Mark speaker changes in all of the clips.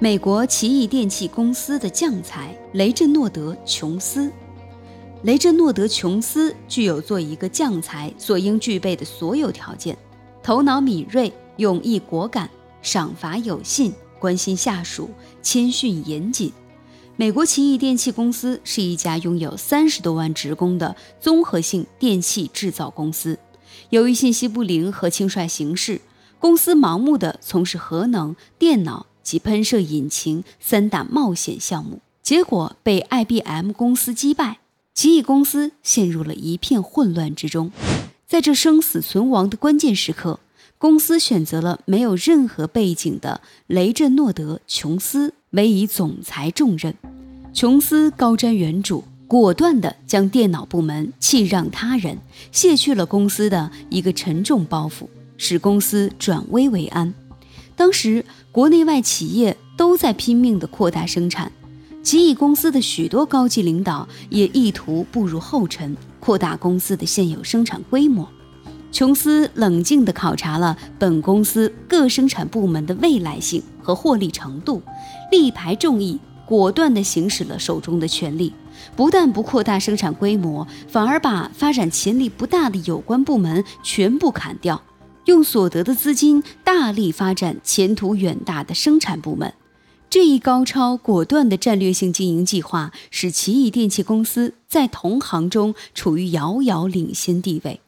Speaker 1: 美国奇异电器公司的将才雷震诺德·琼斯。雷震诺德·琼斯具有做一个将才所应具备的所有条件：头脑敏锐、勇毅果敢、赏罚有信、关心下属、谦逊严谨。美国奇异电器公司是一家拥有三十多万职工的综合性电器制造公司。由于信息不灵和轻率行事，公司盲目地从事核能、电脑。及喷射引擎三大冒险项目，结果被 IBM 公司击败，奇异公司陷入了一片混乱之中。在这生死存亡的关键时刻，公司选择了没有任何背景的雷震诺德·琼斯委以总裁重任。琼斯高瞻远瞩，果断地将电脑部门弃让他人，卸去了公司的一个沉重包袱，使公司转危为安。当时，国内外企业都在拼命地扩大生产，奇异公司的许多高级领导也意图步入后尘，扩大公司的现有生产规模。琼斯冷静地考察了本公司各生产部门的未来性和获利程度，力排众议，果断地行使了手中的权力，不但不扩大生产规模，反而把发展潜力不大的有关部门全部砍掉。用所得的资金大力发展前途远大的生产部门，这一高超果断的战略性经营计划，使奇异电器公司在同行中处于遥遥领先地位。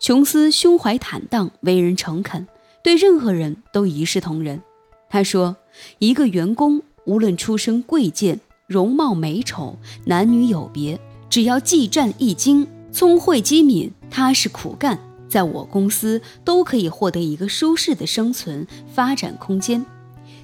Speaker 1: 琼斯胸怀坦荡，为人诚恳，对任何人都一视同仁。他说：“一个员工无论出身贵贱、容貌美丑、男女有别，只要技战一精、聪慧机敏、踏实苦干。”在我公司都可以获得一个舒适的生存发展空间。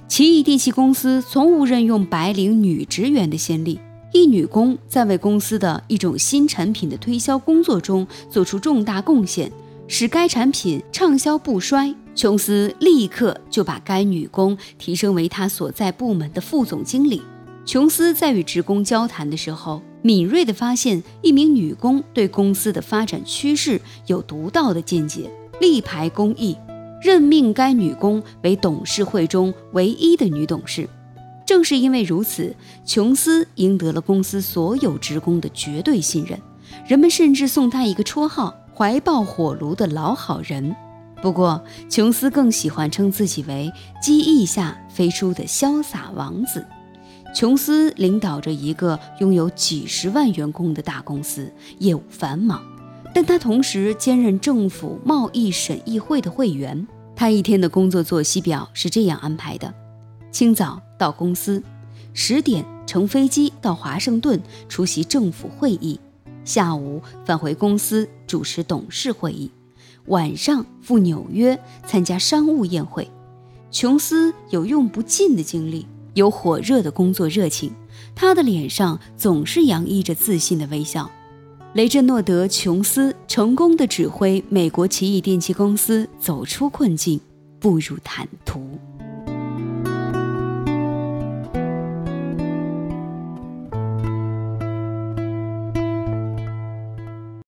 Speaker 1: 奇异电器公司从无任用白领女职员的先例，一女工在为公司的一种新产品的推销工作中做出重大贡献，使该产品畅销不衰。琼斯立刻就把该女工提升为他所在部门的副总经理。琼斯在与职工交谈的时候。敏锐地发现一名女工对公司的发展趋势有独到的见解，力排公议，任命该女工为董事会中唯一的女董事。正是因为如此，琼斯赢得了公司所有职工的绝对信任，人们甚至送他一个绰号——怀抱火炉的老好人。不过，琼斯更喜欢称自己为机翼下飞出的潇洒王子。琼斯领导着一个拥有几十万员工的大公司，业务繁忙，但他同时兼任政府贸易审议会的会员。他一天的工作作息表是这样安排的：清早到公司，十点乘飞机到华盛顿出席政府会议，下午返回公司主持董事会议，晚上赴纽约参加商务宴会。琼斯有用不尽的精力。有火热的工作热情，他的脸上总是洋溢着自信的微笑。雷震诺德·琼斯成功的指挥美国奇异电器公司走出困境，步入坦途。